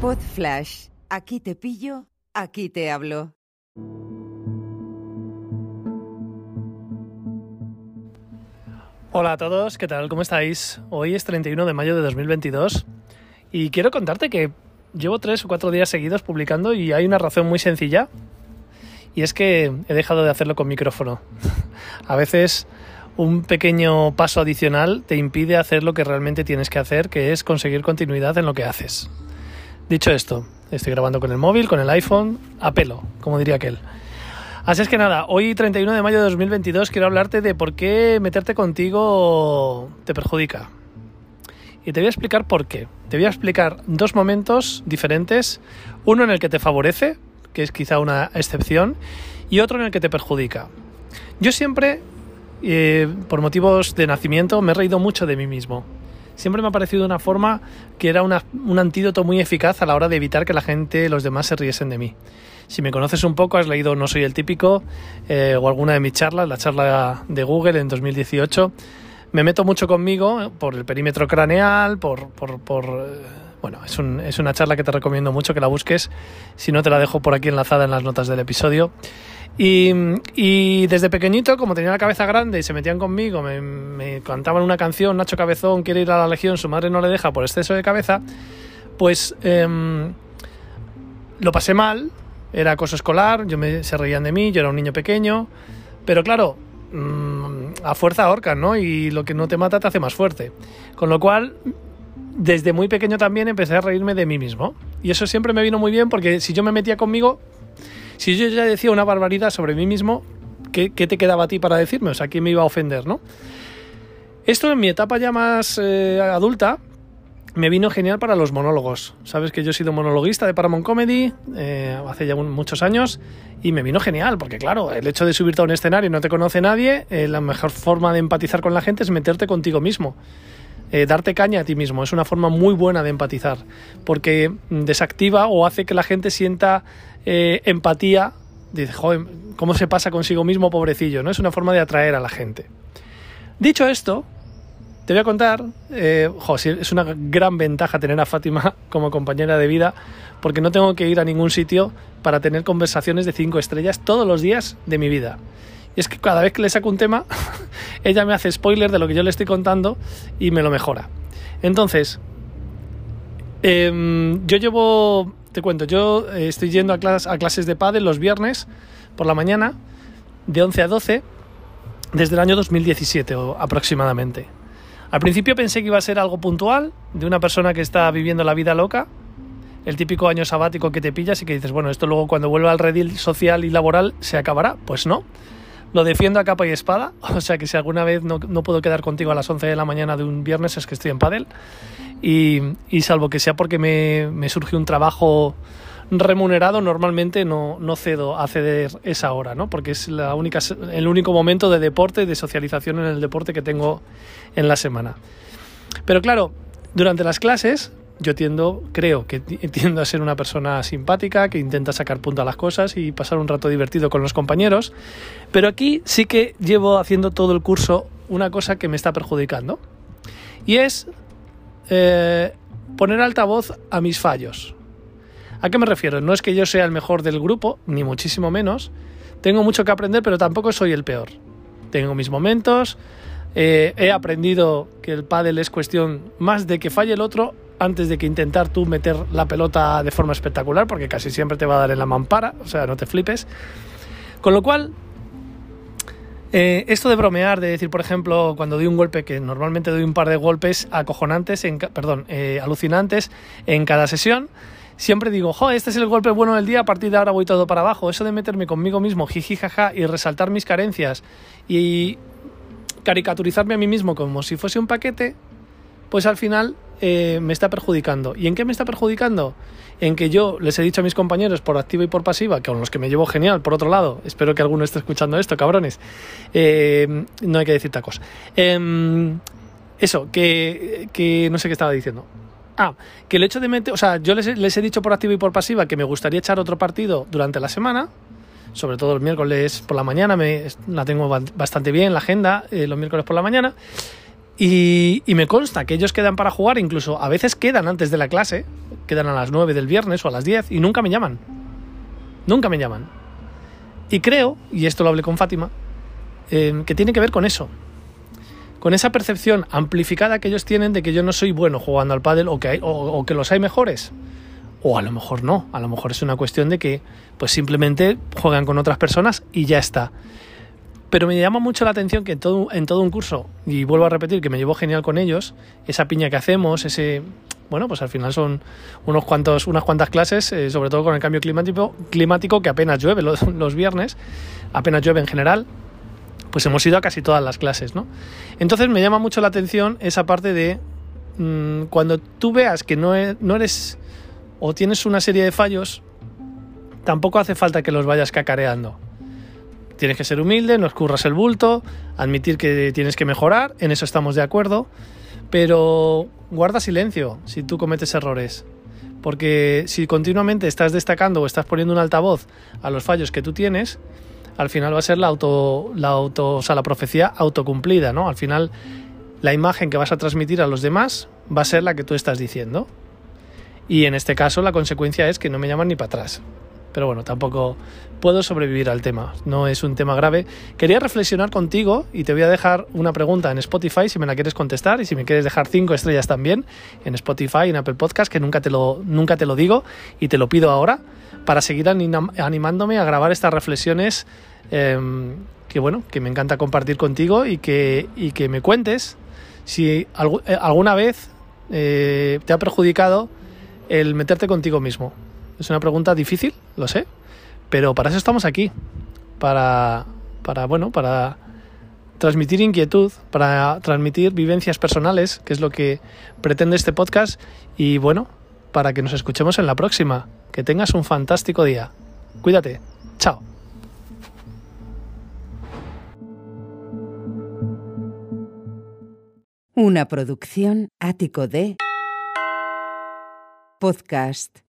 Pod Flash. Aquí te pillo, aquí te hablo. Hola a todos, ¿qué tal? ¿Cómo estáis? Hoy es 31 de mayo de 2022 y quiero contarte que llevo tres o cuatro días seguidos publicando y hay una razón muy sencilla y es que he dejado de hacerlo con micrófono. a veces un pequeño paso adicional te impide hacer lo que realmente tienes que hacer, que es conseguir continuidad en lo que haces. Dicho esto, estoy grabando con el móvil, con el iPhone, a pelo, como diría aquel. Así es que nada, hoy 31 de mayo de 2022 quiero hablarte de por qué meterte contigo te perjudica. Y te voy a explicar por qué. Te voy a explicar dos momentos diferentes. Uno en el que te favorece, que es quizá una excepción, y otro en el que te perjudica. Yo siempre, eh, por motivos de nacimiento, me he reído mucho de mí mismo. Siempre me ha parecido una forma que era un antídoto muy eficaz a la hora de evitar que la gente, los demás, se riesen de mí. Si me conoces un poco, has leído No soy el típico eh, o alguna de mis charlas, la charla de Google en 2018. Me meto mucho conmigo por el perímetro craneal, por... por, por eh, bueno, es, un, es una charla que te recomiendo mucho que la busques. Si no, te la dejo por aquí enlazada en las notas del episodio. Y, desde pequeñito, como tenía la cabeza grande y se metían conmigo, me, cantaban una canción, Nacho Cabezón quiere ir a la Legión, su madre no le deja por exceso de cabeza, pues eh, lo pasé mal, era acoso escolar, yo me, se reían de mí, yo era un niño pequeño, pero claro, mmm, a fuerza ahorca, ¿no? Y lo que no te mata te hace más fuerte. Con lo cual, desde muy pequeño también empecé a reírme de mí mismo. Y eso siempre me vino muy bien porque si yo me metía conmigo, si yo ya decía una barbaridad sobre mí mismo, ¿qué, te quedaba a ti para decirme? O sea, ¿quién me iba a ofender, no? Esto en mi etapa ya más eh, adulta, me vino genial para los monólogos. Sabes que yo he sido monologuista de Paramount Comedy eh, hace ya muchos años y me vino genial porque claro, el hecho de subirte a un escenario y no te conoce nadie, eh, la mejor forma de empatizar con la gente es meterte contigo mismo. Eh, darte caña a ti mismo es una forma muy buena de empatizar porque desactiva o hace que la gente sienta eh, empatía. Dice, joder, ¿cómo se pasa consigo mismo, pobrecillo? ¿no? Es una forma de atraer a la gente. Dicho esto, te voy a contar, eh, es una gran ventaja tener a Fátima como compañera de vida, porque no tengo que ir a ningún sitio para tener conversaciones de cinco estrellas todos los días de mi vida. Y es que cada vez que le saco un tema, ella me hace spoiler de lo que yo le estoy contando y me lo mejora. Entonces, eh, yo llevo, te cuento, yo estoy yendo a, clases, a clases de pádel los viernes por la mañana, de 11 a 12, desde el año 2017 aproximadamente. Al principio pensé que iba a ser algo puntual, de una persona que está viviendo la vida loca, el típico año sabático que te pillas y que dices, bueno, esto luego cuando vuelva al redil social y laboral se acabará. Pues no, lo defiendo a capa y espada, o sea que si alguna vez no, no puedo quedar contigo a las 11 de la mañana de un viernes es que estoy en Padel. Y, y salvo que sea porque me, me surge un trabajo remunerado normalmente no, no, cedo a ceder esa hora, ¿no? Porque es la única, el único momento de deporte, de socialización en el deporte que tengo en la semana. Pero claro, durante las clases yo tiendo, creo que tiendo a ser una persona simpática, que intenta sacar punto a las cosas y pasar un rato divertido con los compañeros. Pero aquí sí que llevo haciendo todo el curso una cosa que me está perjudicando. Y es eh, poner altavoz a mis fallos. ¿A qué me refiero? No es que yo sea el mejor del grupo, ni muchísimo menos. Tengo mucho que aprender, pero tampoco soy el peor. Tengo mis momentos. Eh, he aprendido que el pádel es cuestión más de que falle el otro antes de que intentar tú meter la pelota de forma espectacular, porque casi siempre te va a dar en la mampara, o sea, no te flipes. Con lo cual, eh, esto de bromear, de decir, por ejemplo, cuando doy un golpe, que normalmente doy un par de golpes acojonantes, en, perdón, eh, alucinantes en cada sesión, siempre digo, jo, este es el golpe bueno del día, a partir de ahora voy todo para abajo. Eso de meterme conmigo mismo, jiji, jaja, y resaltar mis carencias y caricaturizarme a mí mismo como si fuese un paquete, pues al final eh, me está perjudicando. ¿Y en qué me está perjudicando? En que yo les he dicho a mis compañeros por activa y por pasiva, con los que me llevo genial, por otro lado, espero que alguno esté escuchando esto, cabrones, eh, no hay que decir tacos. Eh, eso, que, que no sé qué estaba diciendo. Ah, que el hecho de meter, o sea, yo les, les, he dicho por activa y por pasiva que me gustaría echar otro partido durante la semana, sobre todo el miércoles por la mañana, me, la tengo bastante bien la agenda, eh, los miércoles por la mañana, Y, me consta que ellos quedan para jugar, incluso a veces quedan antes de la clase, quedan a las 9 del viernes o a las 10 y nunca me llaman. Nunca me llaman. Y creo, y esto lo hablé con Fátima, eh, que tiene que ver con eso. Con esa percepción amplificada que ellos tienen de que yo no soy bueno jugando al pádel o que, o que los hay mejores. O a lo mejor no, a lo mejor es una cuestión de que pues simplemente juegan con otras personas y ya está. Pero me llama mucho la atención que en todo, un curso, y vuelvo a repetir que me llevo genial con ellos, esa piña que hacemos, ese, bueno, pues al final son unos cuantos, unas cuantas clases, eh, sobre todo con el cambio climático, que apenas llueve los, viernes, apenas llueve en general, pues hemos ido a casi todas las clases, ¿no? Entonces me llama mucho la atención esa parte de mmm, cuando tú veas que no, e, no eres o tienes una serie de fallos, tampoco hace falta que los vayas cacareando. Tienes que ser humilde, no escurras el bulto, admitir que tienes que mejorar, en eso estamos de acuerdo, pero guarda silencio si tú cometes errores. Porque si continuamente estás destacando o estás poniendo un altavoz a los fallos que tú tienes, al final va a ser la auto, la auto, o sea, la profecía autocumplida, ¿no? Al final la imagen que vas a transmitir a los demás va a ser la que tú estás diciendo. Y en este caso la consecuencia es que no me llaman ni para atrás. Pero bueno, tampoco puedo sobrevivir al tema. No es un tema grave. Quería reflexionar contigo y te voy a dejar una pregunta en Spotify si me la quieres contestar y si me quieres dejar cinco estrellas también en Spotify, en Apple Podcast, que nunca te lo, nunca te lo digo y te lo pido ahora para seguir animándome a grabar estas reflexiones eh, que bueno, que me encanta compartir contigo y que, y que me cuentes si alg alguna vez eh, te ha perjudicado el meterte contigo mismo. Es una pregunta difícil, lo sé, pero para eso estamos aquí, para, para bueno, para transmitir inquietud, para transmitir vivencias personales, que es lo que pretende este podcast, y bueno, para que nos escuchemos en la próxima. Que tengas un fantástico día. Cuídate. Chao. Una producción ático de podcast